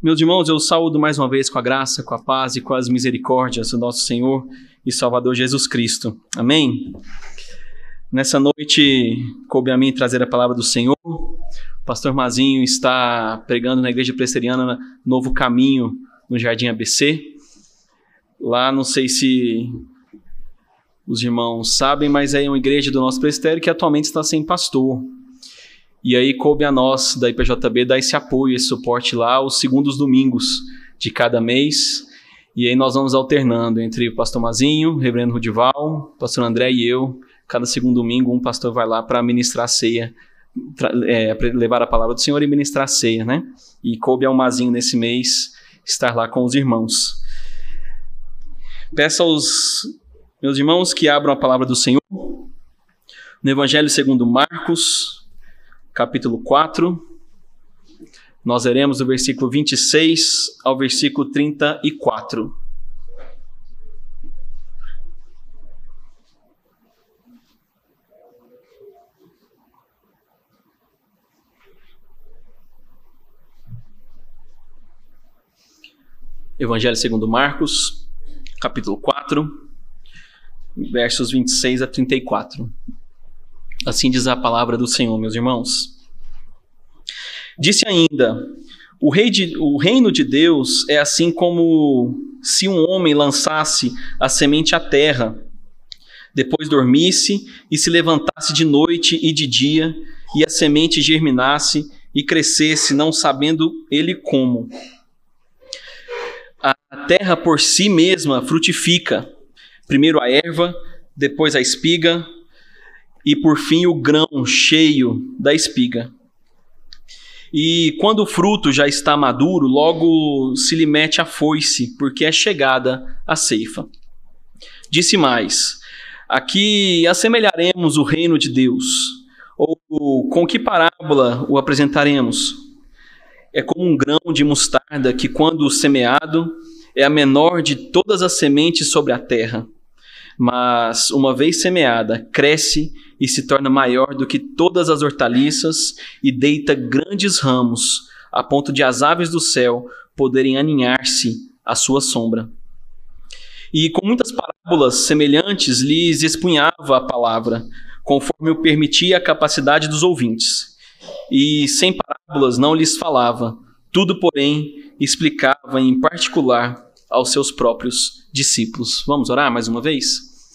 Meus irmãos, eu saúdo mais uma vez com a graça, com a paz e com as misericórdias do nosso Senhor e Salvador Jesus Cristo. Amém? Nessa noite, coube a mim trazer a palavra do Senhor. O pastor Mazinho está pregando na igreja presbiteriana Novo Caminho, no Jardim ABC. Lá, não sei se os irmãos sabem, mas é uma igreja do nosso presbitério que atualmente está sem pastor. E aí coube a nós, da IPJB, dar esse apoio, esse suporte lá, os segundos domingos de cada mês. E aí nós vamos alternando entre o pastor Mazinho, o reverendo Rudival, o pastor André e eu. Cada segundo domingo, um pastor vai lá para ministrar a ceia, é, levar a palavra do Senhor e ministrar a ceia, né? E coube ao Mazinho nesse mês estar lá com os irmãos. Peço aos meus irmãos que abram a palavra do Senhor no Evangelho segundo Marcos, capítulo 4. Nós leremos do versículo 26 ao versículo 34. Evangelho segundo Marcos, capítulo 4, versos 26 a 34. Assim diz a palavra do Senhor, meus irmãos. Disse ainda: o, rei de, o reino de Deus é assim como se um homem lançasse a semente à terra, depois dormisse e se levantasse de noite e de dia, e a semente germinasse e crescesse, não sabendo ele como. A terra por si mesma frutifica, primeiro a erva, depois a espiga, e por fim o grão cheio da espiga. E quando o fruto já está maduro, logo se lhe mete a foice, porque é chegada a ceifa. Disse mais: Aqui assemelharemos o reino de Deus, ou com que parábola o apresentaremos? É como um grão de mostarda que, quando semeado, é a menor de todas as sementes sobre a terra. Mas, uma vez semeada, cresce e se torna maior do que todas as hortaliças e deita grandes ramos, a ponto de as aves do céu poderem aninhar-se à sua sombra. E com muitas parábolas semelhantes lhes expunhava a palavra, conforme o permitia a capacidade dos ouvintes. E sem parábolas não lhes falava, tudo, porém, explicava em particular aos seus próprios discípulos. Vamos orar mais uma vez?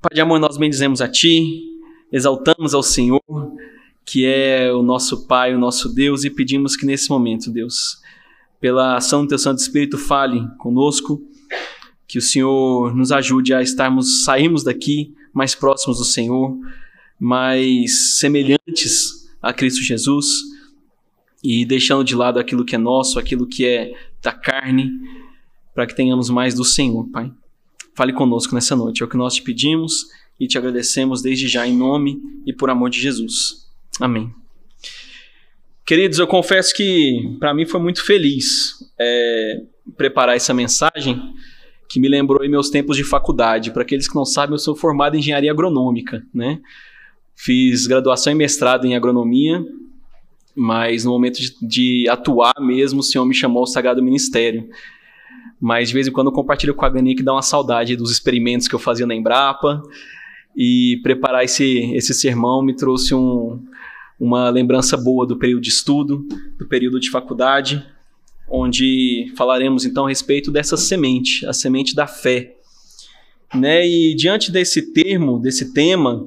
Pai de amor, nós bendizemos a Ti, exaltamos ao Senhor, que é o nosso Pai, o nosso Deus, e pedimos que nesse momento, Deus, pela ação do Teu Santo Espírito, fale conosco, que o Senhor nos ajude a estarmos, sairmos daqui mais próximos do Senhor, mais semelhantes a Cristo Jesus e deixando de lado aquilo que é nosso, aquilo que é da carne, para que tenhamos mais do Senhor, Pai. Fale conosco nessa noite, é o que nós te pedimos e te agradecemos desde já em nome e por amor de Jesus. Amém. Queridos, eu confesso que para mim foi muito feliz é, preparar essa mensagem que me lembrou em meus tempos de faculdade. Para aqueles que não sabem, eu sou formado em engenharia agronômica, né? Fiz graduação e mestrado em agronomia, mas no momento de, de atuar mesmo, o Senhor me chamou ao Sagrado Ministério. Mas de vez em quando eu compartilho com a Gani que dá uma saudade dos experimentos que eu fazia na Embrapa, e preparar esse, esse sermão me trouxe um, uma lembrança boa do período de estudo, do período de faculdade, onde falaremos então a respeito dessa semente, a semente da fé. Né? E diante desse termo, desse tema,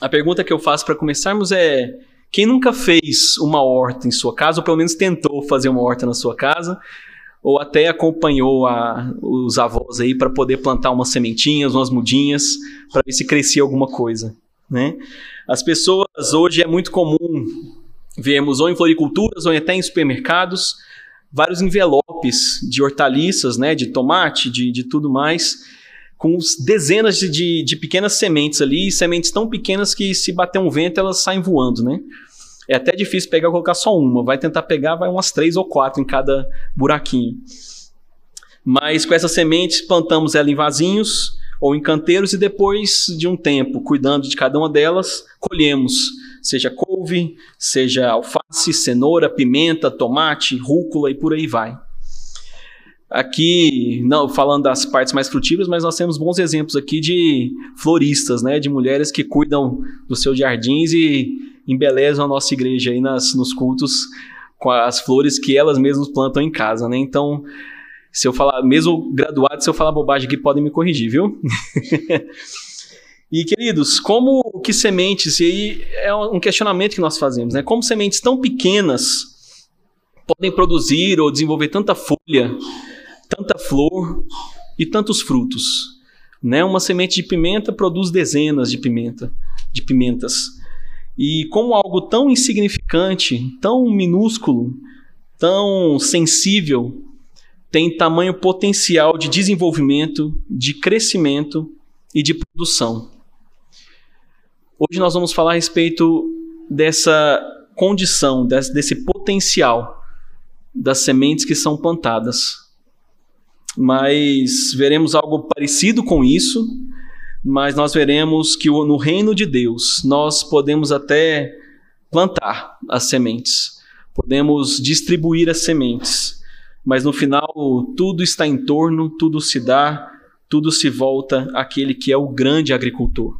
a pergunta que eu faço para começarmos é: quem nunca fez uma horta em sua casa, ou pelo menos tentou fazer uma horta na sua casa, ou até acompanhou a, os avós aí para poder plantar umas sementinhas, umas mudinhas, para ver se crescia alguma coisa, né? As pessoas hoje é muito comum vermos ou em floriculturas ou até em supermercados vários envelopes de hortaliças, né, de tomate, de, de tudo mais, com dezenas de, de, de pequenas sementes ali, sementes tão pequenas que se bater um vento elas saem voando, né? É até difícil pegar e colocar só uma. Vai tentar pegar, vai umas três ou quatro em cada buraquinho. Mas com essas sementes, plantamos ela em vasinhos ou em canteiros e depois de um tempo, cuidando de cada uma delas, colhemos seja couve, seja alface, cenoura, pimenta, tomate, rúcula e por aí vai. Aqui, não falando das partes mais frutíferas, mas nós temos bons exemplos aqui de floristas, né, de mulheres que cuidam dos seus jardins e embelezam a nossa igreja aí nas, nos cultos com as flores que elas mesmas plantam em casa, né? Então, se eu falar, mesmo graduado, se eu falar bobagem aqui, podem me corrigir, viu? e queridos, como que sementes, e aí é um questionamento que nós fazemos, né? Como sementes tão pequenas podem produzir ou desenvolver tanta folha, tanta flor e tantos frutos? Né? Uma semente de pimenta produz dezenas de pimenta, de pimentas. E como algo tão insignificante, tão minúsculo, tão sensível, tem tamanho potencial de desenvolvimento, de crescimento e de produção. Hoje nós vamos falar a respeito dessa condição, desse potencial das sementes que são plantadas. Mas veremos algo parecido com isso, mas nós veremos que no reino de Deus nós podemos até plantar as sementes, podemos distribuir as sementes, mas no final tudo está em torno, tudo se dá, tudo se volta àquele que é o grande agricultor,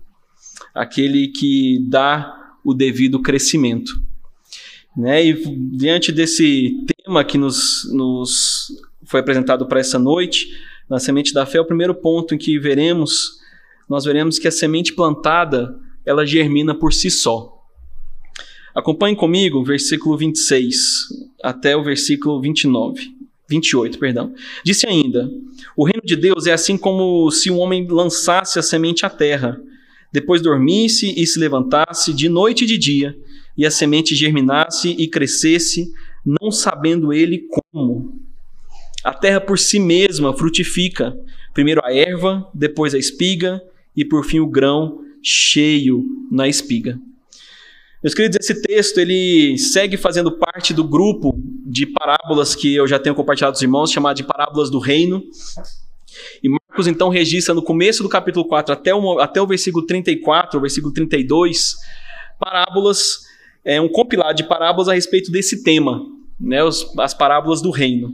aquele que dá o devido crescimento. Né? E diante desse tema que nos, nos foi apresentado para essa noite, na semente da fé, o primeiro ponto em que veremos, nós veremos que a semente plantada, ela germina por si só. Acompanhe comigo o versículo 26 até o versículo 29. 28, perdão. Disse ainda: O reino de Deus é assim como se um homem lançasse a semente à terra, depois dormisse e se levantasse de noite e de dia, e a semente germinasse e crescesse, não sabendo ele como. A terra por si mesma frutifica, primeiro a erva, depois a espiga e por fim o grão cheio na espiga. Meus queridos, esse texto ele segue fazendo parte do grupo de parábolas que eu já tenho compartilhado com os irmãos, chamado de parábolas do reino. E Marcos então registra no começo do capítulo 4 até o, até o versículo 34, o versículo 32, parábolas, é um compilado de parábolas a respeito desse tema, né, os, as parábolas do reino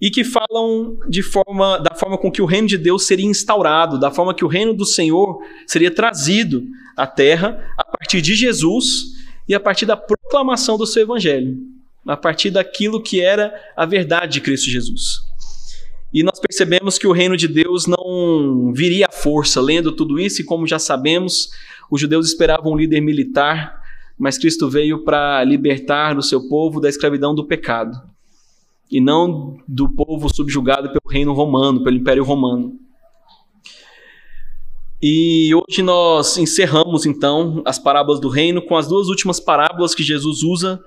e que falam de forma, da forma com que o reino de Deus seria instaurado, da forma que o reino do Senhor seria trazido à terra a partir de Jesus e a partir da proclamação do seu evangelho, a partir daquilo que era a verdade de Cristo Jesus. E nós percebemos que o reino de Deus não viria à força. Lendo tudo isso, e como já sabemos, os judeus esperavam um líder militar, mas Cristo veio para libertar o seu povo da escravidão do pecado e não do povo subjugado pelo reino romano, pelo Império Romano. E hoje nós encerramos então as parábolas do reino com as duas últimas parábolas que Jesus usa,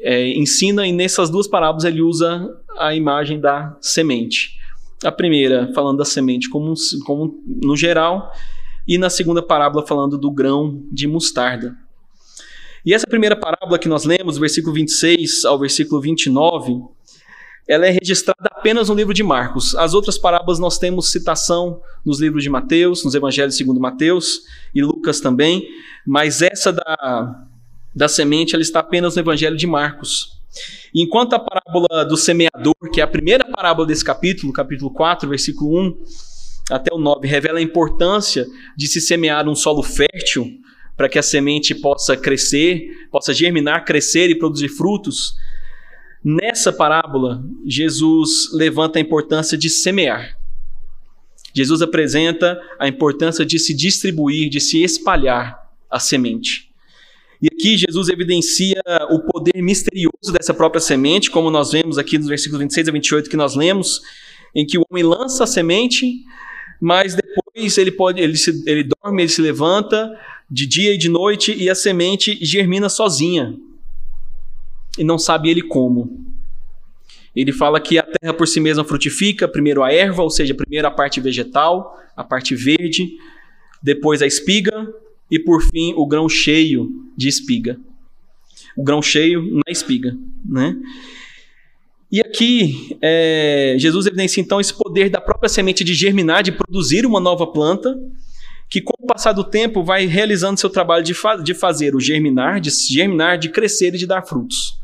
é, ensina, e nessas duas parábolas ele usa a imagem da semente. A primeira falando da semente como, como no geral, e na segunda parábola falando do grão de mostarda. E essa primeira parábola que nós lemos, versículo 26 ao versículo 29, ela é registrada apenas no livro de Marcos. As outras parábolas nós temos citação nos livros de Mateus, nos evangelhos segundo Mateus e Lucas também, mas essa da, da semente ela está apenas no evangelho de Marcos. Enquanto a parábola do semeador, que é a primeira parábola desse capítulo, capítulo 4, versículo 1 até o 9, revela a importância de se semear um solo fértil para que a semente possa crescer, possa germinar, crescer e produzir frutos. Nessa parábola, Jesus levanta a importância de semear. Jesus apresenta a importância de se distribuir, de se espalhar a semente. E aqui Jesus evidencia o poder misterioso dessa própria semente, como nós vemos aqui nos versículos 26 a 28 que nós lemos, em que o homem lança a semente, mas depois ele pode, ele, se, ele dorme, ele se levanta, de dia e de noite e a semente germina sozinha. E não sabe ele como. Ele fala que a terra por si mesma frutifica, primeiro a erva, ou seja, primeiro a parte vegetal, a parte verde, depois a espiga e por fim o grão cheio de espiga. O grão cheio na espiga, né? E aqui é, Jesus evidencia então esse poder da própria semente de germinar, de produzir uma nova planta, o passar do tempo vai realizando seu trabalho de, fa de fazer o germinar, de germinar, de crescer e de dar frutos.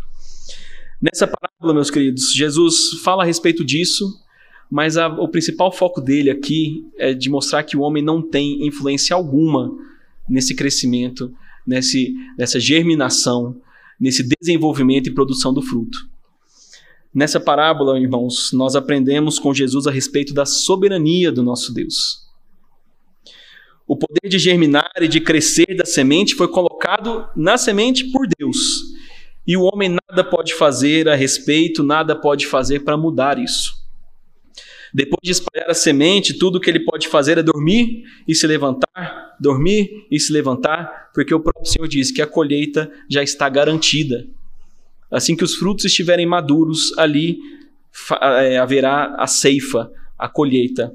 Nessa parábola, meus queridos, Jesus fala a respeito disso, mas a, o principal foco dele aqui é de mostrar que o homem não tem influência alguma nesse crescimento, nesse, nessa germinação, nesse desenvolvimento e produção do fruto. Nessa parábola, irmãos, nós aprendemos com Jesus a respeito da soberania do nosso Deus. O poder de germinar e de crescer da semente foi colocado na semente por Deus. E o homem nada pode fazer a respeito, nada pode fazer para mudar isso. Depois de espalhar a semente, tudo que ele pode fazer é dormir e se levantar, dormir e se levantar, porque o próprio Senhor diz que a colheita já está garantida. Assim que os frutos estiverem maduros, ali é, haverá a ceifa, a colheita.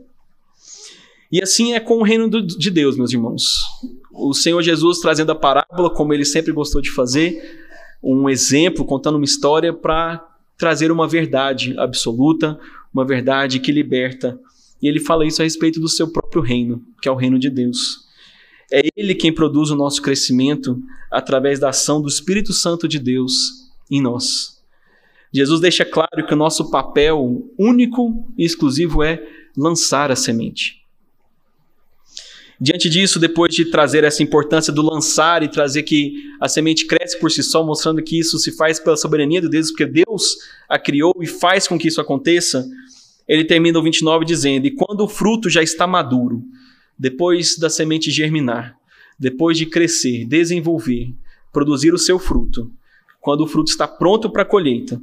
E assim é com o reino de Deus, meus irmãos. O Senhor Jesus trazendo a parábola, como ele sempre gostou de fazer, um exemplo, contando uma história para trazer uma verdade absoluta, uma verdade que liberta. E ele fala isso a respeito do seu próprio reino, que é o reino de Deus. É ele quem produz o nosso crescimento através da ação do Espírito Santo de Deus em nós. Jesus deixa claro que o nosso papel único e exclusivo é lançar a semente. Diante disso, depois de trazer essa importância do lançar e trazer que a semente cresce por si só, mostrando que isso se faz pela soberania de Deus, porque Deus a criou e faz com que isso aconteça, ele termina o 29 dizendo: E quando o fruto já está maduro, depois da semente germinar, depois de crescer, desenvolver, produzir o seu fruto, quando o fruto está pronto para a colheita,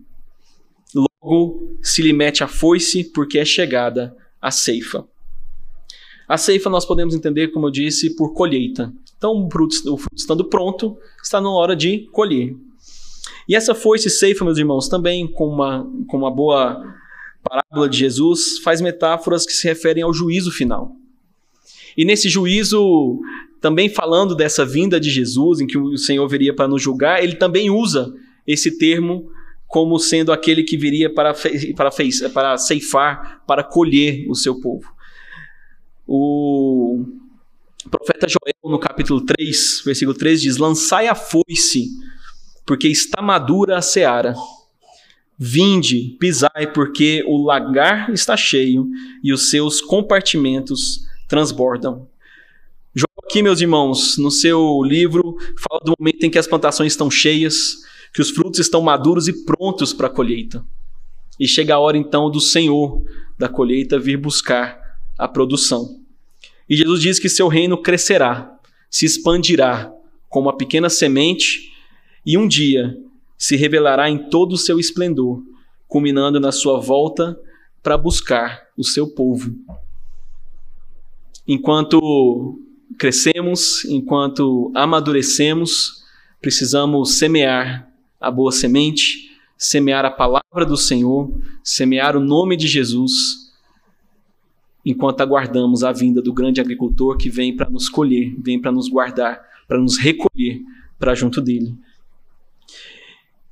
logo se lhe mete a foice, porque é chegada a ceifa. A ceifa nós podemos entender, como eu disse, por colheita. Então, o fruto, estando pronto, está na hora de colher. E essa foice ceifa, meus irmãos, também com uma, com uma boa parábola de Jesus, faz metáforas que se referem ao juízo final. E nesse juízo, também falando dessa vinda de Jesus, em que o Senhor viria para nos julgar, ele também usa esse termo como sendo aquele que viria para, para, para ceifar, para colher o seu povo. O profeta Joel, no capítulo 3, versículo 3, diz: Lançai a foice, porque está madura a seara. Vinde, pisai, porque o lagar está cheio e os seus compartimentos transbordam. Joel, aqui, meus irmãos, no seu livro, fala do momento em que as plantações estão cheias, que os frutos estão maduros e prontos para a colheita. E chega a hora então do Senhor da colheita vir buscar a produção. E Jesus diz que seu reino crescerá, se expandirá como uma pequena semente e um dia se revelará em todo o seu esplendor, culminando na sua volta para buscar o seu povo. Enquanto crescemos, enquanto amadurecemos, precisamos semear a boa semente, semear a palavra do Senhor, semear o nome de Jesus enquanto aguardamos a vinda do grande agricultor que vem para nos colher, vem para nos guardar, para nos recolher para junto dele.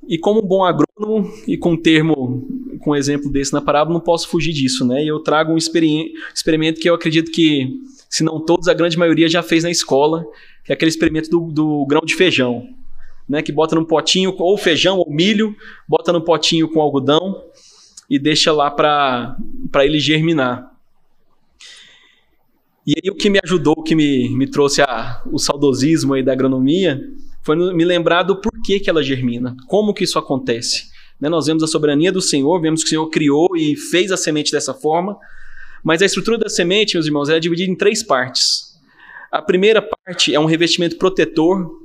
E como um bom agrônomo, e com um termo, com um exemplo desse na parábola, não posso fugir disso, né? E eu trago um experimento que eu acredito que, se não todos, a grande maioria já fez na escola, que é aquele experimento do, do grão de feijão, né? Que bota num potinho, ou feijão, ou milho, bota num potinho com algodão e deixa lá para ele germinar. E aí o que me ajudou, o que me, me trouxe a, o saudosismo aí da agronomia, foi me lembrar do porquê que ela germina, como que isso acontece. Né? Nós vemos a soberania do Senhor, vemos que o Senhor criou e fez a semente dessa forma, mas a estrutura da semente, meus irmãos, é dividida em três partes. A primeira parte é um revestimento protetor,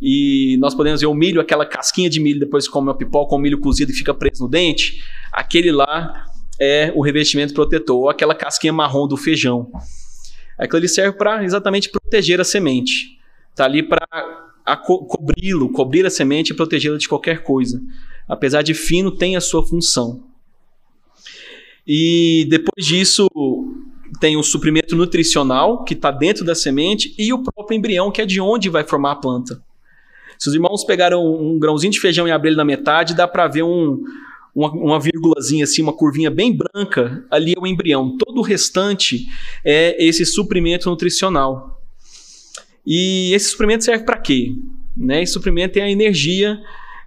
e nós podemos ver o milho, aquela casquinha de milho, depois come a pipoca com o milho cozido e fica preso no dente, aquele lá é o revestimento protetor, aquela casquinha marrom do feijão. Aquilo ali serve para exatamente proteger a semente. Está ali para co cobri-lo, cobrir a semente e protegê-la de qualquer coisa. Apesar de fino, tem a sua função. E depois disso, tem o suprimento nutricional, que está dentro da semente, e o próprio embrião, que é de onde vai formar a planta. Se os irmãos pegaram um grãozinho de feijão e abrir ele na metade, dá para ver um, uma, uma vírgulazinha assim, uma curvinha bem branca, ali é o embrião. Todo o restante é esse suprimento nutricional. E esse suprimento serve para quê? Né? Esse suprimento é a energia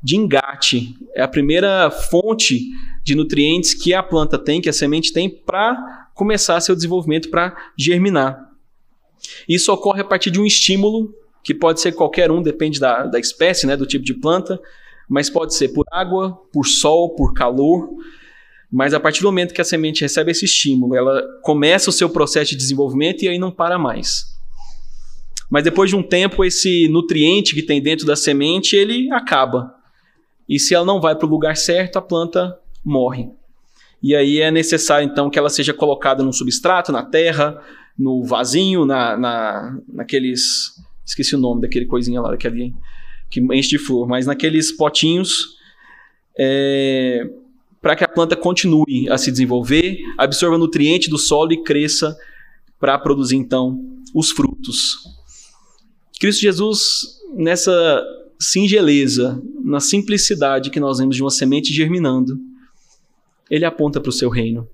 de engate, é a primeira fonte de nutrientes que a planta tem, que a semente tem, para começar seu desenvolvimento, para germinar. Isso ocorre a partir de um estímulo, que pode ser qualquer um, depende da, da espécie, né, do tipo de planta, mas pode ser por água, por sol, por calor. Mas a partir do momento que a semente recebe esse estímulo, ela começa o seu processo de desenvolvimento e aí não para mais. Mas depois de um tempo, esse nutriente que tem dentro da semente, ele acaba. E se ela não vai para o lugar certo, a planta morre. E aí é necessário então que ela seja colocada num substrato, na terra, no vasinho, na, na, naqueles. Esqueci o nome daquele coisinha lá, daquele que enche de flor, mas naqueles potinhos é, para que a planta continue a se desenvolver, absorva nutriente do solo e cresça para produzir então os frutos. Cristo Jesus, nessa singeleza, na simplicidade que nós vemos de uma semente germinando, ele aponta para o seu reino.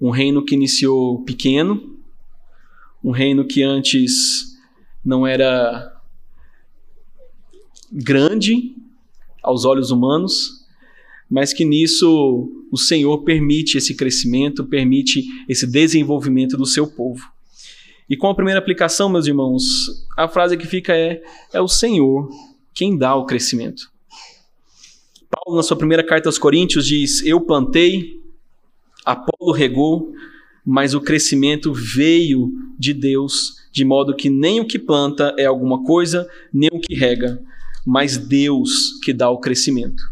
Um reino que iniciou pequeno, um reino que antes não era grande aos olhos humanos, mas que nisso o Senhor permite esse crescimento, permite esse desenvolvimento do seu povo. E com a primeira aplicação, meus irmãos, a frase que fica é: é o Senhor quem dá o crescimento. Paulo, na sua primeira carta aos Coríntios, diz: Eu plantei, Apolo regou, mas o crescimento veio de Deus, de modo que nem o que planta é alguma coisa, nem o que rega, mas Deus que dá o crescimento.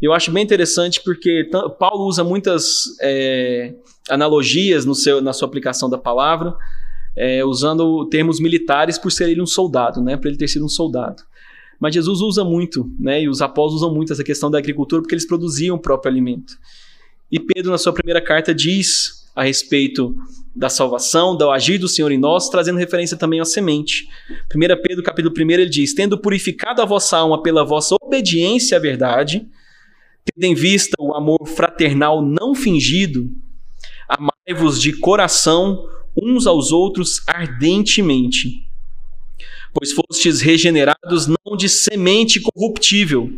Eu acho bem interessante porque Paulo usa muitas é, analogias no seu, na sua aplicação da palavra, é, usando termos militares por ser ele um soldado, né, por ele ter sido um soldado. Mas Jesus usa muito, né, e os apóstolos usam muito essa questão da agricultura porque eles produziam o próprio alimento. E Pedro, na sua primeira carta, diz a respeito da salvação, do agir do Senhor em nós, trazendo referência também à semente. 1 Pedro, capítulo 1, ele diz: Tendo purificado a vossa alma pela vossa obediência à verdade, tendo em vista o amor fraternal não fingido, amai-vos de coração uns aos outros ardentemente. Pois fostes regenerados não de semente corruptível,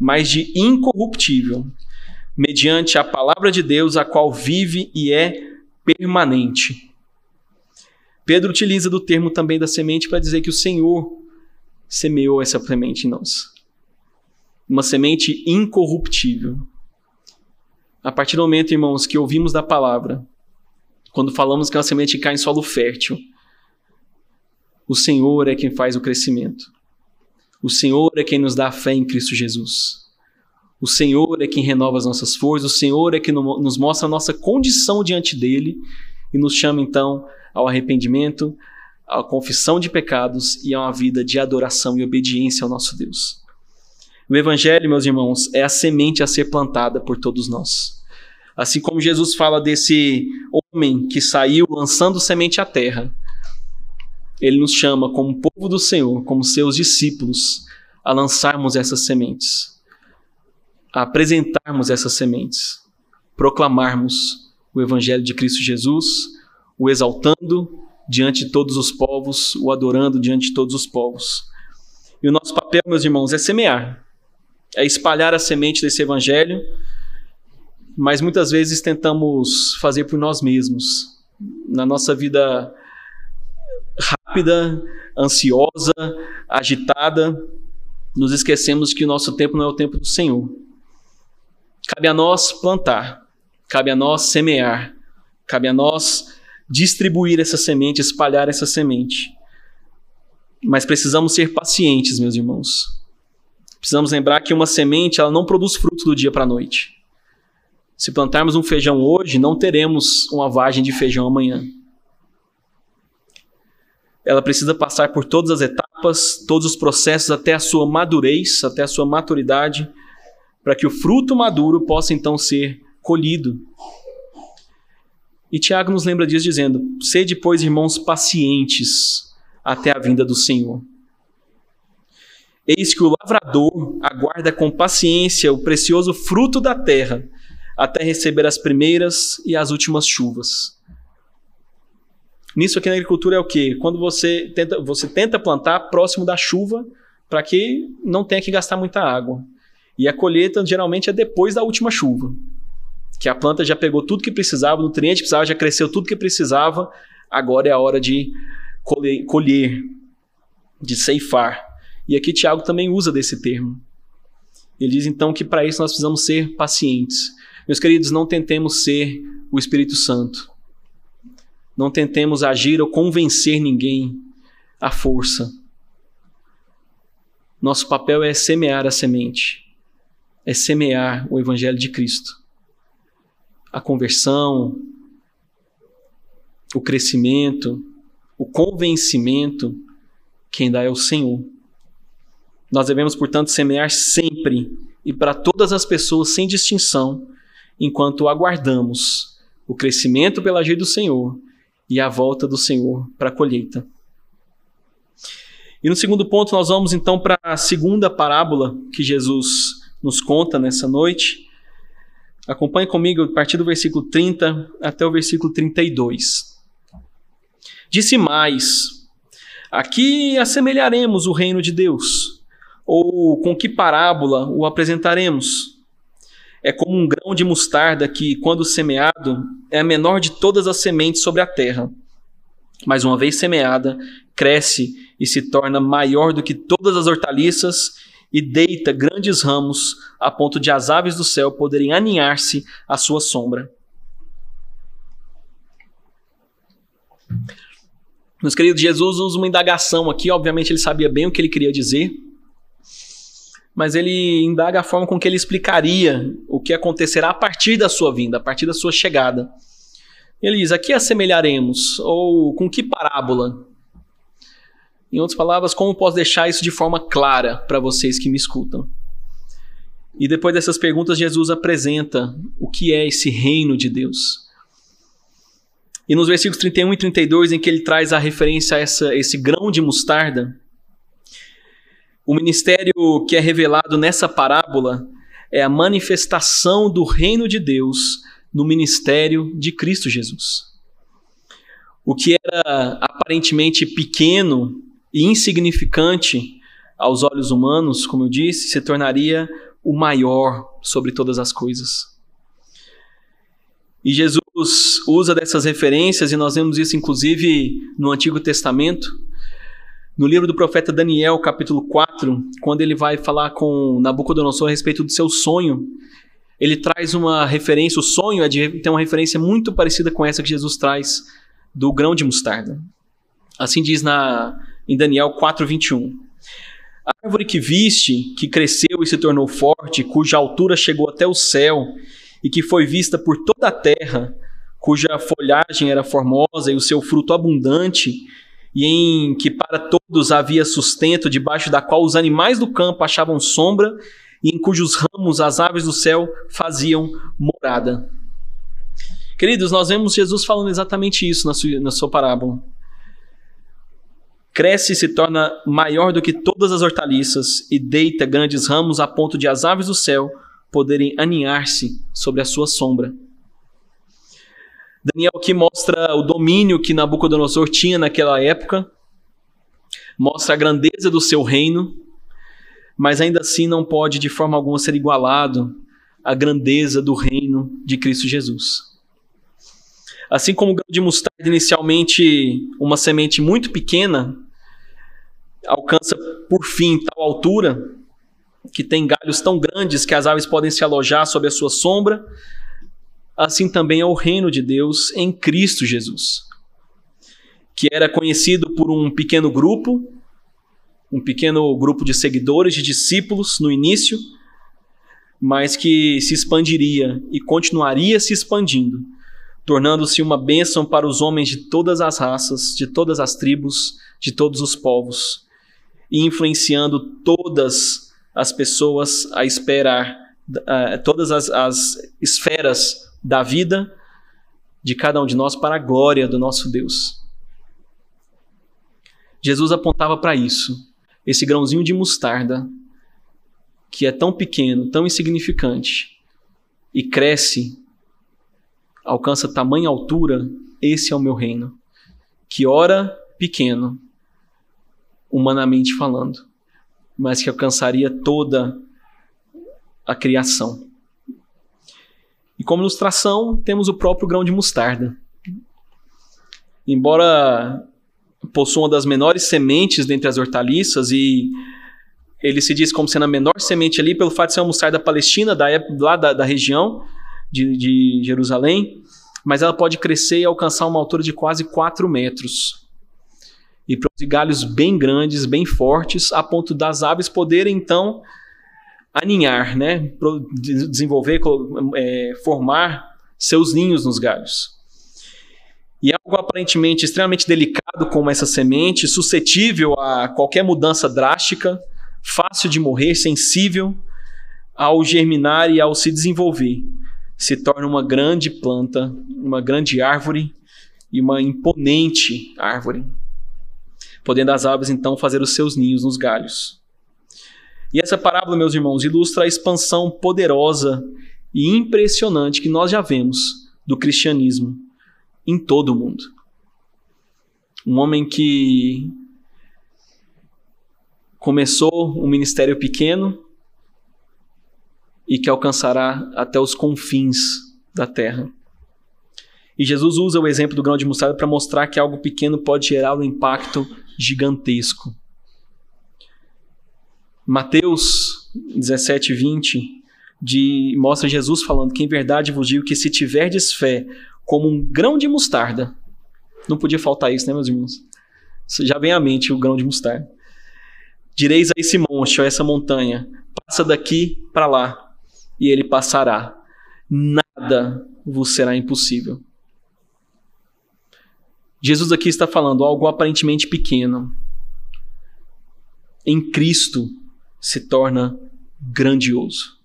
mas de incorruptível, mediante a palavra de Deus, a qual vive e é permanente. Pedro utiliza do termo também da semente para dizer que o Senhor semeou essa semente em nós. Uma semente incorruptível. A partir do momento, irmãos, que ouvimos da palavra, quando falamos que uma semente cai em solo fértil, o Senhor é quem faz o crescimento. O Senhor é quem nos dá a fé em Cristo Jesus. O Senhor é quem renova as nossas forças, o Senhor é quem nos mostra a nossa condição diante dele e nos chama então ao arrependimento, à confissão de pecados e a uma vida de adoração e obediência ao nosso Deus. O Evangelho, meus irmãos, é a semente a ser plantada por todos nós. Assim como Jesus fala desse homem que saiu lançando semente à terra, ele nos chama, como povo do Senhor, como seus discípulos, a lançarmos essas sementes apresentarmos essas sementes, proclamarmos o Evangelho de Cristo Jesus, o exaltando diante de todos os povos, o adorando diante de todos os povos. E o nosso papel, meus irmãos, é semear, é espalhar a semente desse Evangelho, mas muitas vezes tentamos fazer por nós mesmos, na nossa vida rápida, ansiosa, agitada, nos esquecemos que o nosso tempo não é o tempo do Senhor. Cabe a nós plantar, cabe a nós semear, cabe a nós distribuir essa semente, espalhar essa semente. Mas precisamos ser pacientes, meus irmãos. Precisamos lembrar que uma semente ela não produz fruto do dia para a noite. Se plantarmos um feijão hoje, não teremos uma vagem de feijão amanhã. Ela precisa passar por todas as etapas, todos os processos até a sua madurez, até a sua maturidade para que o fruto maduro possa então ser colhido. E Tiago nos lembra disso dizendo: Sede, pois, irmãos, pacientes até a vinda do Senhor. Eis que o lavrador aguarda com paciência o precioso fruto da terra, até receber as primeiras e as últimas chuvas. Nisso aqui na agricultura é o quê? Quando você tenta, você tenta plantar próximo da chuva para que não tenha que gastar muita água. E a colheita geralmente é depois da última chuva. Que a planta já pegou tudo que precisava, o nutriente precisava, já cresceu tudo que precisava, agora é a hora de colher, colher de ceifar. E aqui Tiago também usa desse termo. Ele diz então que para isso nós precisamos ser pacientes. Meus queridos, não tentemos ser o Espírito Santo. Não tentemos agir ou convencer ninguém à força. Nosso papel é semear a semente, é semear o Evangelho de Cristo. A conversão, o crescimento, o convencimento, quem dá é o Senhor. Nós devemos, portanto, semear sempre e para todas as pessoas sem distinção, enquanto aguardamos o crescimento pela ajuda do Senhor e a volta do Senhor para a colheita. E no segundo ponto, nós vamos então para a segunda parábola que Jesus nos conta nessa noite. Acompanhe comigo a partir do versículo 30 até o versículo 32. Disse mais: Aqui assemelharemos o reino de Deus ou com que parábola o apresentaremos? É como um grão de mostarda que, quando semeado, é a menor de todas as sementes sobre a terra. Mas uma vez semeada, cresce e se torna maior do que todas as hortaliças e deita grandes ramos a ponto de as aves do céu poderem aninhar-se à sua sombra. Meus queridos, Jesus usa uma indagação aqui, obviamente ele sabia bem o que ele queria dizer, mas ele indaga a forma com que ele explicaria o que acontecerá a partir da sua vinda, a partir da sua chegada. Ele diz: aqui assemelharemos, ou com que parábola? Em outras palavras, como posso deixar isso de forma clara para vocês que me escutam? E depois dessas perguntas, Jesus apresenta o que é esse reino de Deus. E nos versículos 31 e 32, em que ele traz a referência a essa, esse grão de mostarda, o ministério que é revelado nessa parábola é a manifestação do reino de Deus no ministério de Cristo Jesus. O que era aparentemente pequeno e insignificante aos olhos humanos, como eu disse, se tornaria o maior sobre todas as coisas. E Jesus usa dessas referências, e nós vemos isso inclusive no Antigo Testamento, no livro do profeta Daniel, capítulo 4, quando ele vai falar com Nabucodonosor a respeito do seu sonho, ele traz uma referência, o sonho é de tem uma referência muito parecida com essa que Jesus traz do grão de mostarda. Assim diz na em Daniel 4:21. A árvore que viste, que cresceu e se tornou forte, cuja altura chegou até o céu e que foi vista por toda a terra, cuja folhagem era formosa e o seu fruto abundante, e em que para todos havia sustento, debaixo da qual os animais do campo achavam sombra, e em cujos ramos as aves do céu faziam morada. Queridos, nós vemos Jesus falando exatamente isso na sua, na sua parábola. Cresce e se torna maior do que todas as hortaliças e deita grandes ramos a ponto de as aves do céu poderem aninhar-se sobre a sua sombra. Daniel aqui mostra o domínio que Nabucodonosor tinha naquela época, mostra a grandeza do seu reino, mas ainda assim não pode de forma alguma ser igualado à grandeza do reino de Cristo Jesus. Assim como o grão de mostarda, inicialmente uma semente muito pequena, alcança por fim tal altura, que tem galhos tão grandes que as aves podem se alojar sob a sua sombra, assim também é o reino de Deus em Cristo Jesus, que era conhecido por um pequeno grupo, um pequeno grupo de seguidores, de discípulos no início, mas que se expandiria e continuaria se expandindo, tornando-se uma bênção para os homens de todas as raças, de todas as tribos, de todos os povos, e influenciando todas as pessoas a esperar, uh, todas as, as esferas da vida de cada um de nós para a glória do nosso Deus. Jesus apontava para isso, esse grãozinho de mostarda, que é tão pequeno, tão insignificante, e cresce, alcança tamanha altura, esse é o meu reino. que ora pequeno, humanamente falando, mas que alcançaria toda a criação. E como ilustração, temos o próprio grão de mostarda. Embora possua uma das menores sementes dentre as hortaliças e ele se diz como sendo a menor semente ali pelo fato de ser uma mostarda palestina, da, lá da, da região de, de Jerusalém, mas ela pode crescer e alcançar uma altura de quase 4 metros. E produzir galhos bem grandes, bem fortes, a ponto das aves poderem então aninhar, né? desenvolver, é, formar seus ninhos nos galhos. E algo aparentemente extremamente delicado como essa semente, suscetível a qualquer mudança drástica, fácil de morrer, sensível ao germinar e ao se desenvolver, se torna uma grande planta, uma grande árvore e uma imponente árvore, podendo as aves então fazer os seus ninhos nos galhos. E essa parábola, meus irmãos, ilustra a expansão poderosa e impressionante que nós já vemos do cristianismo em todo o mundo. Um homem que começou um ministério pequeno e que alcançará até os confins da terra. E Jesus usa o exemplo do grão de mostarda para mostrar que algo pequeno pode gerar um impacto gigantesco. Mateus 17, 20 de, mostra Jesus falando que em verdade vos digo que se tiverdes fé como um grão de mostarda, não podia faltar isso, né, meus irmãos? Já vem à mente o grão de mostarda. Direis a esse monte, a essa montanha, passa daqui para lá, e ele passará. Nada vos será impossível. Jesus aqui está falando algo aparentemente pequeno. Em Cristo se torna grandioso.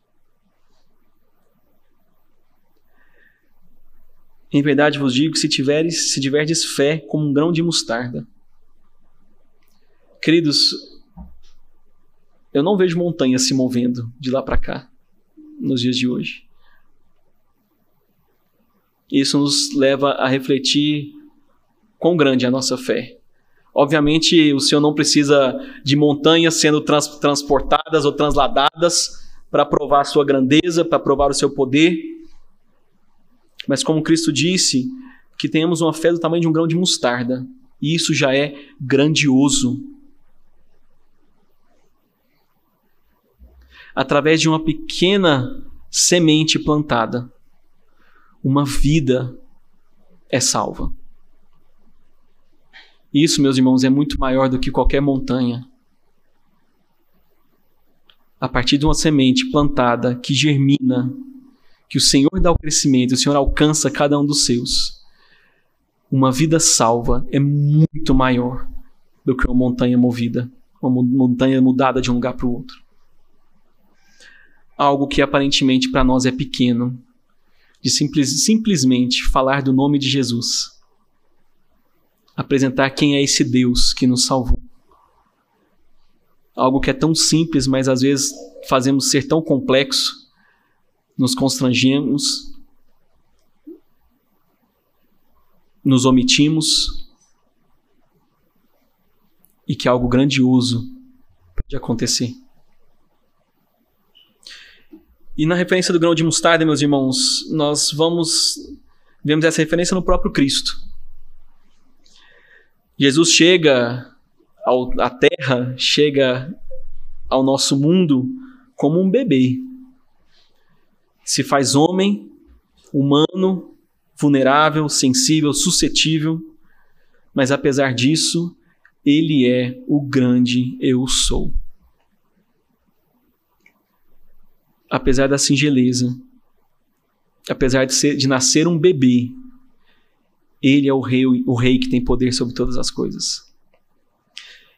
Em verdade vos digo que se tiveres, se tiverdes fé como um grão de mostarda. Queridos, eu não vejo montanhas se movendo de lá para cá nos dias de hoje. Isso nos leva a refletir quão grande é a nossa fé. Obviamente, o Senhor não precisa de montanhas sendo trans transportadas ou transladadas para provar a sua grandeza, para provar o seu poder. Mas, como Cristo disse, que tenhamos uma fé do tamanho de um grão de mostarda. E isso já é grandioso. através de uma pequena semente plantada, uma vida é salva. Isso, meus irmãos, é muito maior do que qualquer montanha. A partir de uma semente plantada que germina, que o Senhor dá o crescimento, o Senhor alcança cada um dos seus. Uma vida salva é muito maior do que uma montanha movida, uma montanha mudada de um lugar para o outro algo que aparentemente para nós é pequeno, de simples, simplesmente falar do nome de Jesus, apresentar quem é esse Deus que nos salvou. Algo que é tão simples, mas às vezes fazemos ser tão complexo, nos constrangemos, nos omitimos, e que algo grandioso pode acontecer. E na referência do grão de mostarda, meus irmãos, nós vamos vemos essa referência no próprio Cristo. Jesus chega ao, à terra, chega ao nosso mundo como um bebê. Se faz homem, humano, vulnerável, sensível, suscetível, mas apesar disso, ele é o grande eu sou. apesar da singeleza, apesar de, ser, de nascer um bebê, ele é o rei, o rei que tem poder sobre todas as coisas.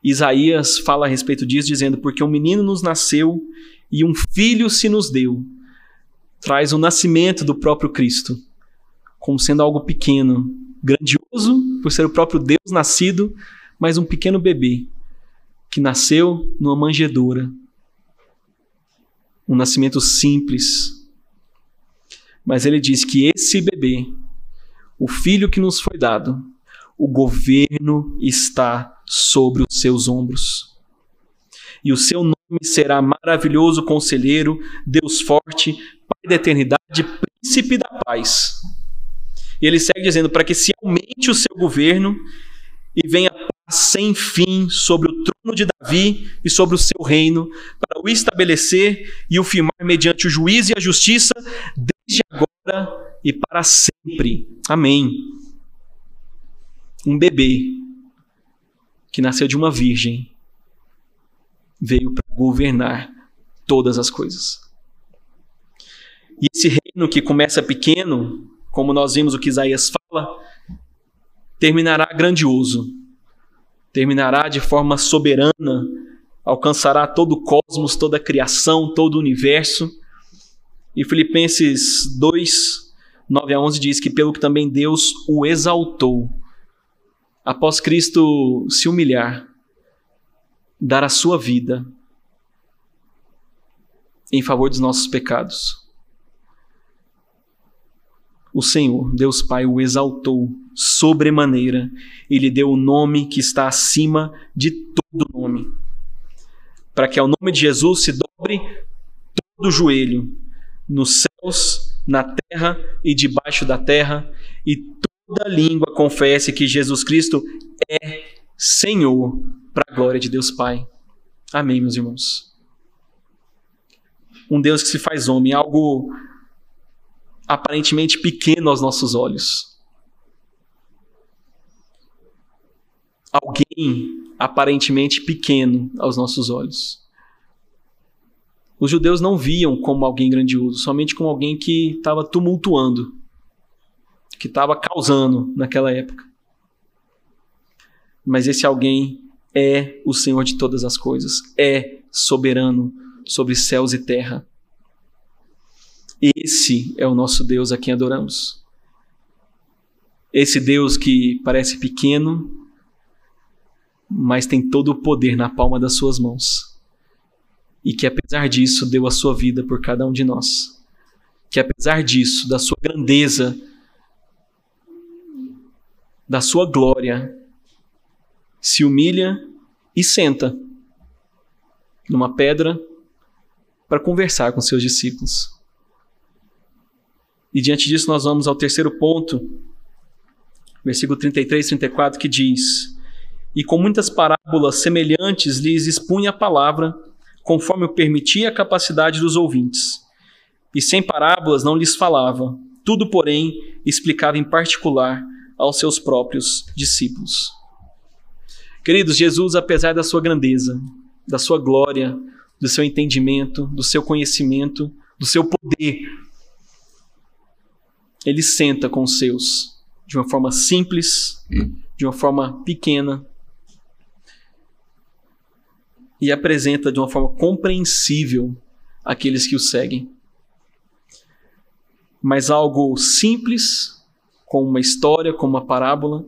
Isaías fala a respeito disso, dizendo: Porque um menino nos nasceu e um filho se nos deu. Traz o nascimento do próprio Cristo, como sendo algo pequeno, grandioso, por ser o próprio Deus nascido, mas um pequeno bebê que nasceu numa manjedoura, um nascimento simples. Mas ele diz que esse bebê, o filho que nos foi dado, o governo está sobre os seus ombros. E o seu nome será maravilhoso conselheiro, Deus forte, Pai da eternidade, príncipe da paz. E ele segue dizendo: para que se aumente o seu governo e venha paz sem fim sobre o trono de Davi e sobre o seu reino, para o estabelecer e o firmar mediante o juízo e a justiça, desde agora e para sempre. Amém. Um bebê que nasceu de uma virgem veio para governar todas as coisas. E esse reino que começa pequeno, como nós vimos o que Isaías fala, terminará grandioso, terminará de forma soberana, alcançará todo o cosmos, toda a criação, todo o universo. E Filipenses 2, 9 a 11 diz que pelo que também Deus o exaltou, após Cristo se humilhar, dar a sua vida em favor dos nossos pecados. O Senhor, Deus Pai, o exaltou sobremaneira e lhe deu o nome que está acima de todo nome, para que ao nome de Jesus se dobre todo o joelho, nos céus, na terra e debaixo da terra, e toda língua confesse que Jesus Cristo é Senhor, para a glória de Deus Pai. Amém, meus irmãos. Um Deus que se faz homem, algo aparentemente pequeno aos nossos olhos. Alguém aparentemente pequeno aos nossos olhos. Os judeus não viam como alguém grandioso, somente como alguém que estava tumultuando, que estava causando naquela época. Mas esse alguém é o Senhor de todas as coisas, é soberano sobre céus e terra. Esse é o nosso Deus a quem adoramos. Esse Deus que parece pequeno, mas tem todo o poder na palma das suas mãos. E que apesar disso deu a sua vida por cada um de nós. Que apesar disso, da sua grandeza, da sua glória, se humilha e senta numa pedra para conversar com seus discípulos. E diante disso, nós vamos ao terceiro ponto, versículo 33 e 34, que diz: E com muitas parábolas semelhantes lhes expunha a palavra, conforme o permitia a capacidade dos ouvintes. E sem parábolas não lhes falava, tudo, porém, explicava em particular aos seus próprios discípulos. Queridos, Jesus, apesar da sua grandeza, da sua glória, do seu entendimento, do seu conhecimento, do seu poder, ele senta com os seus de uma forma simples, de uma forma pequena e apresenta de uma forma compreensível aqueles que o seguem. Mas algo simples, com uma história, com uma parábola,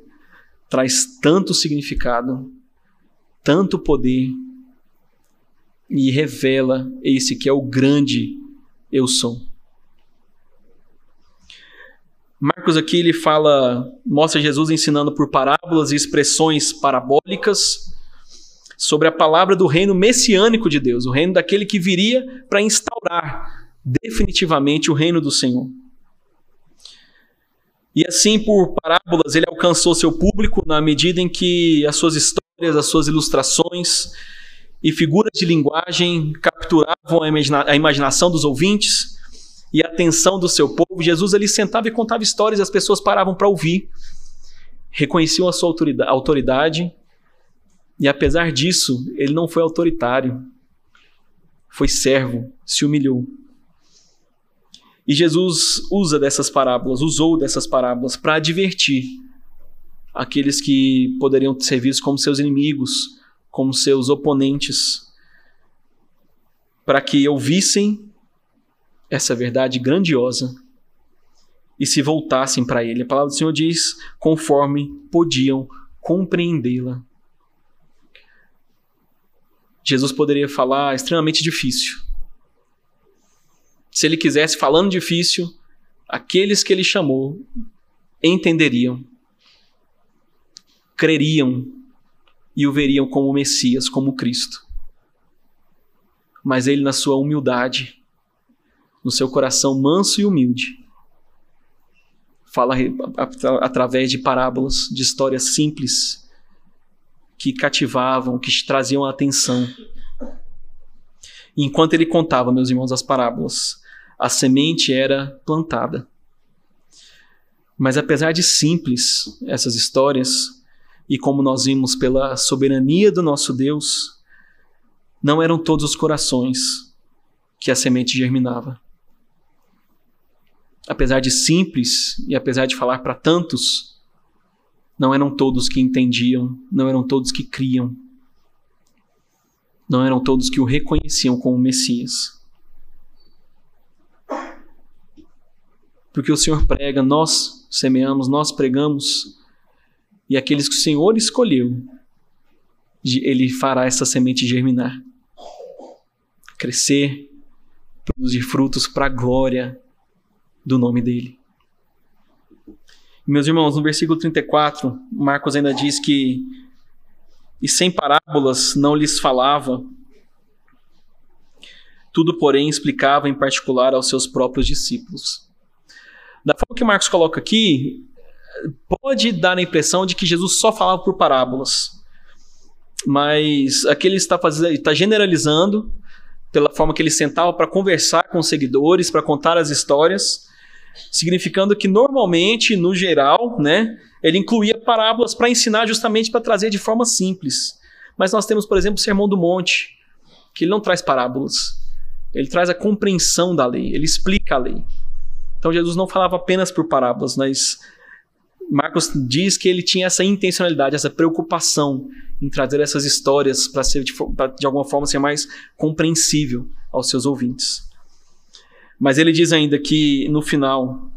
traz tanto significado, tanto poder e revela esse que é o grande eu sou. Marcos aqui ele fala, mostra Jesus ensinando por parábolas e expressões parabólicas sobre a palavra do reino messiânico de Deus, o reino daquele que viria para instaurar definitivamente o reino do Senhor. E assim, por parábolas, ele alcançou seu público na medida em que as suas histórias, as suas ilustrações e figuras de linguagem capturavam a, imagina a imaginação dos ouvintes e a atenção do seu povo, Jesus ali sentava e contava histórias e as pessoas paravam para ouvir, reconheciam a sua autoridade e apesar disso, ele não foi autoritário, foi servo, se humilhou. E Jesus usa dessas parábolas, usou dessas parábolas para advertir aqueles que poderiam ser vistos como seus inimigos, como seus oponentes, para que ouvissem essa verdade grandiosa e se voltassem para ele. A palavra do Senhor diz conforme podiam compreendê-la. Jesus poderia falar extremamente difícil. Se ele quisesse falando difícil, aqueles que ele chamou entenderiam. creriam e o veriam como o Messias, como Cristo. Mas ele, na sua humildade, no seu coração manso e humilde, fala através de parábolas, de histórias simples que cativavam, que traziam a atenção. Enquanto ele contava, meus irmãos, as parábolas, a semente era plantada. Mas apesar de simples essas histórias, e como nós vimos pela soberania do nosso Deus, não eram todos os corações que a semente germinava. Apesar de simples e apesar de falar para tantos, não eram todos que entendiam, não eram todos que criam, não eram todos que o reconheciam como Messias. Porque o Senhor prega, nós semeamos, nós pregamos, e aqueles que o Senhor escolheu, Ele fará essa semente germinar, crescer, produzir frutos para a glória do nome dele. Meus irmãos, no versículo 34, Marcos ainda diz que e sem parábolas não lhes falava, tudo, porém, explicava em particular aos seus próprios discípulos. Da forma que Marcos coloca aqui, pode dar a impressão de que Jesus só falava por parábolas. Mas aqui ele está, fazendo, está generalizando pela forma que ele sentava para conversar com os seguidores, para contar as histórias, significando que normalmente, no geral, né, ele incluía parábolas para ensinar justamente para trazer de forma simples. Mas nós temos, por exemplo, o Sermão do Monte, que ele não traz parábolas. Ele traz a compreensão da lei, ele explica a lei. Então Jesus não falava apenas por parábolas, mas Marcos diz que ele tinha essa intencionalidade, essa preocupação em trazer essas histórias para de, de alguma forma ser mais compreensível aos seus ouvintes. Mas ele diz ainda que no final,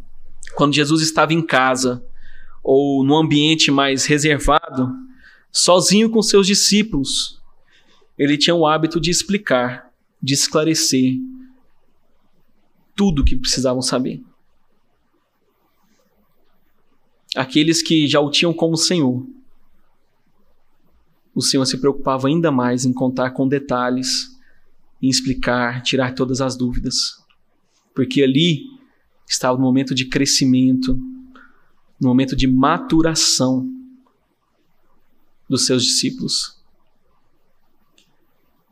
quando Jesus estava em casa ou no ambiente mais reservado, sozinho com seus discípulos, ele tinha o hábito de explicar, de esclarecer tudo o que precisavam saber aqueles que já o tinham como Senhor. O Senhor se preocupava ainda mais em contar com detalhes, em explicar, tirar todas as dúvidas. Porque ali estava no momento de crescimento, no momento de maturação dos seus discípulos.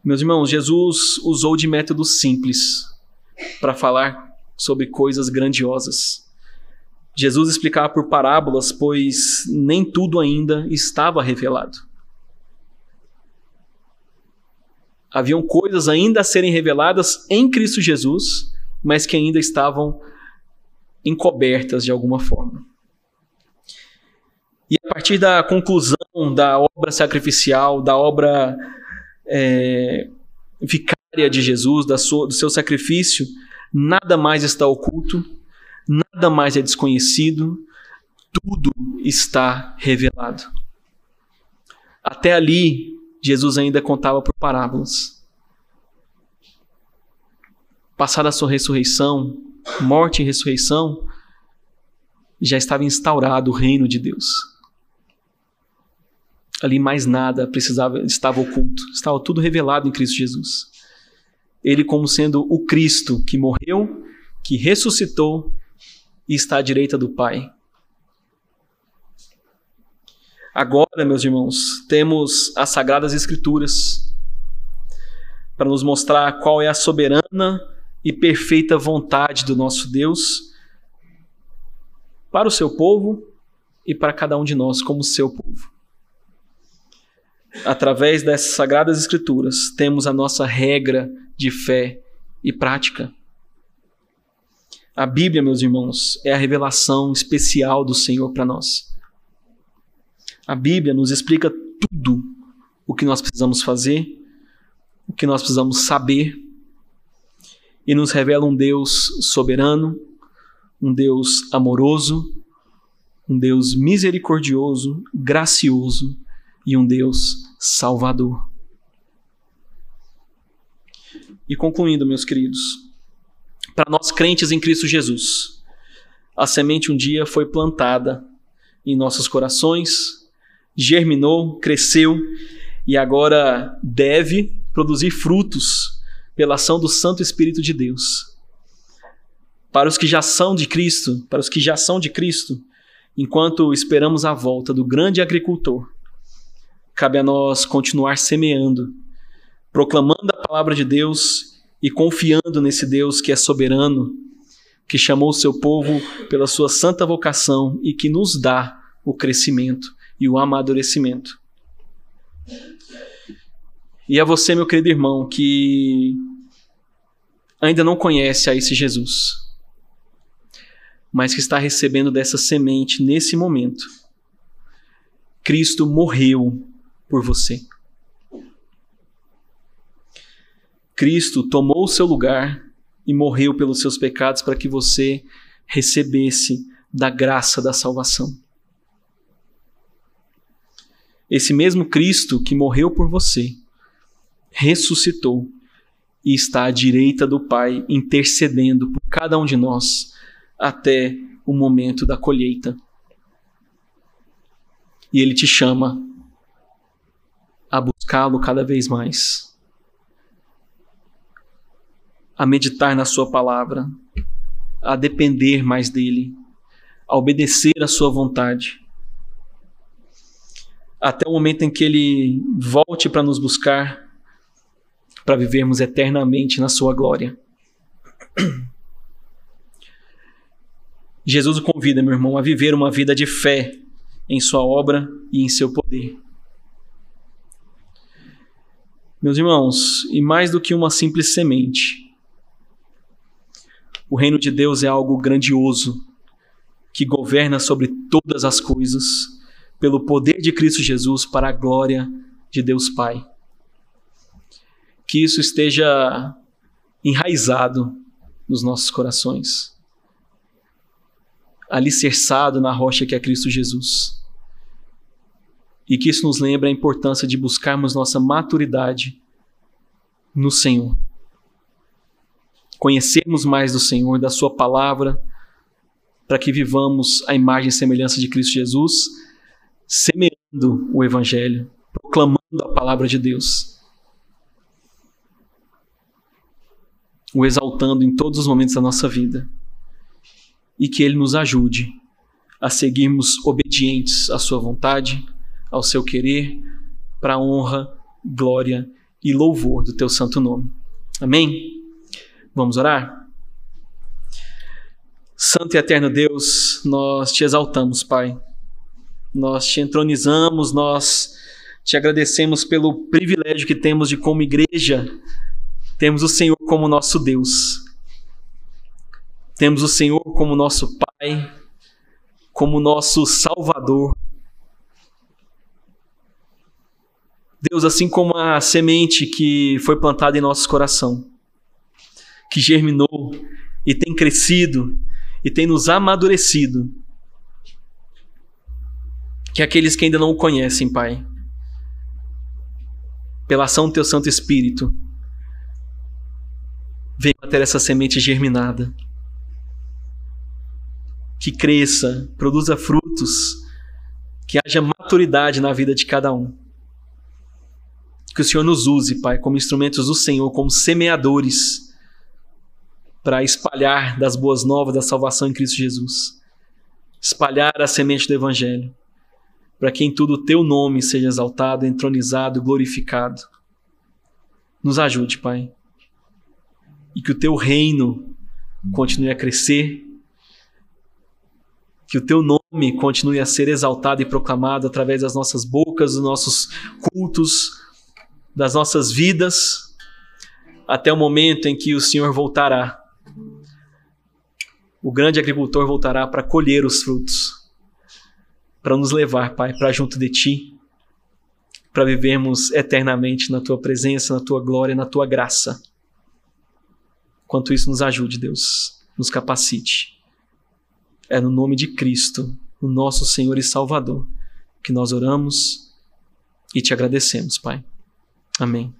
Meus irmãos, Jesus usou de métodos simples para falar sobre coisas grandiosas. Jesus explicava por parábolas, pois nem tudo ainda estava revelado. Haviam coisas ainda a serem reveladas em Cristo Jesus, mas que ainda estavam encobertas de alguma forma. E a partir da conclusão da obra sacrificial, da obra é, vicária de Jesus, sua, do seu sacrifício, nada mais está oculto, nada mais é desconhecido, tudo está revelado. Até ali, Jesus ainda contava por parábolas. Passada a sua ressurreição, morte e ressurreição, já estava instaurado o reino de Deus. Ali mais nada precisava, estava oculto, estava tudo revelado em Cristo Jesus. Ele como sendo o Cristo que morreu, que ressuscitou e está à direita do Pai. Agora, meus irmãos, temos as Sagradas Escrituras para nos mostrar qual é a soberana e perfeita vontade do nosso Deus para o seu povo e para cada um de nós como seu povo. Através dessas Sagradas Escrituras, temos a nossa regra de fé e prática. A Bíblia, meus irmãos, é a revelação especial do Senhor para nós. A Bíblia nos explica tudo o que nós precisamos fazer, o que nós precisamos saber, e nos revela um Deus soberano, um Deus amoroso, um Deus misericordioso, gracioso e um Deus salvador. E concluindo, meus queridos, para nós crentes em Cristo Jesus. A semente um dia foi plantada em nossos corações germinou, cresceu e agora deve produzir frutos pela ação do Santo Espírito de Deus. Para os que já são de Cristo, para os que já são de Cristo, enquanto esperamos a volta do grande agricultor, cabe a nós continuar semeando, proclamando a palavra de Deus e confiando nesse Deus que é soberano, que chamou o seu povo pela sua santa vocação e que nos dá o crescimento e o amadurecimento. E a você, meu querido irmão, que ainda não conhece a esse Jesus, mas que está recebendo dessa semente nesse momento. Cristo morreu por você. Cristo tomou o seu lugar e morreu pelos seus pecados para que você recebesse da graça da salvação. Esse mesmo Cristo que morreu por você ressuscitou e está à direita do Pai, intercedendo por cada um de nós até o momento da colheita. E Ele te chama a buscá-lo cada vez mais, a meditar na Sua palavra, a depender mais dEle, a obedecer à Sua vontade até o momento em que Ele volte para nos buscar para vivermos eternamente na sua glória. Jesus o convida, meu irmão, a viver uma vida de fé em sua obra e em seu poder. Meus irmãos, e mais do que uma simples semente, o reino de Deus é algo grandioso que governa sobre todas as coisas pelo poder de Cristo Jesus para a glória de Deus Pai que isso esteja enraizado nos nossos corações, alicerçado na rocha que é Cristo Jesus. E que isso nos lembre a importância de buscarmos nossa maturidade no Senhor. Conhecermos mais do Senhor, da Sua palavra, para que vivamos a imagem e semelhança de Cristo Jesus, semeando o Evangelho, proclamando a palavra de Deus o exaltando em todos os momentos da nossa vida. E que Ele nos ajude a seguirmos obedientes à Sua vontade, ao seu querer, para a honra, glória e louvor do Teu santo nome. Amém? Vamos orar? Santo e eterno Deus, nós te exaltamos, Pai. Nós te entronizamos, nós te agradecemos pelo privilégio que temos de, como igreja, temos o Senhor como nosso Deus. Temos o Senhor como nosso Pai, como nosso Salvador. Deus, assim como a semente que foi plantada em nosso coração, que germinou e tem crescido e tem nos amadurecido, que aqueles que ainda não o conhecem, Pai, pela ação do Teu Santo Espírito, venha ter essa semente germinada. Que cresça, produza frutos, que haja maturidade na vida de cada um. Que o Senhor nos use, Pai, como instrumentos do Senhor, como semeadores, para espalhar das boas novas da salvação em Cristo Jesus. Espalhar a semente do Evangelho, para que em tudo o teu nome seja exaltado, entronizado, glorificado. Nos ajude, Pai e que o teu reino continue a crescer, que o teu nome continue a ser exaltado e proclamado através das nossas bocas, dos nossos cultos, das nossas vidas, até o momento em que o Senhor voltará. O grande agricultor voltará para colher os frutos, para nos levar, Pai, para junto de Ti, para vivermos eternamente na Tua presença, na Tua glória, na Tua graça. Quanto isso nos ajude, Deus, nos capacite. É no nome de Cristo, o nosso Senhor e Salvador, que nós oramos e te agradecemos, Pai. Amém.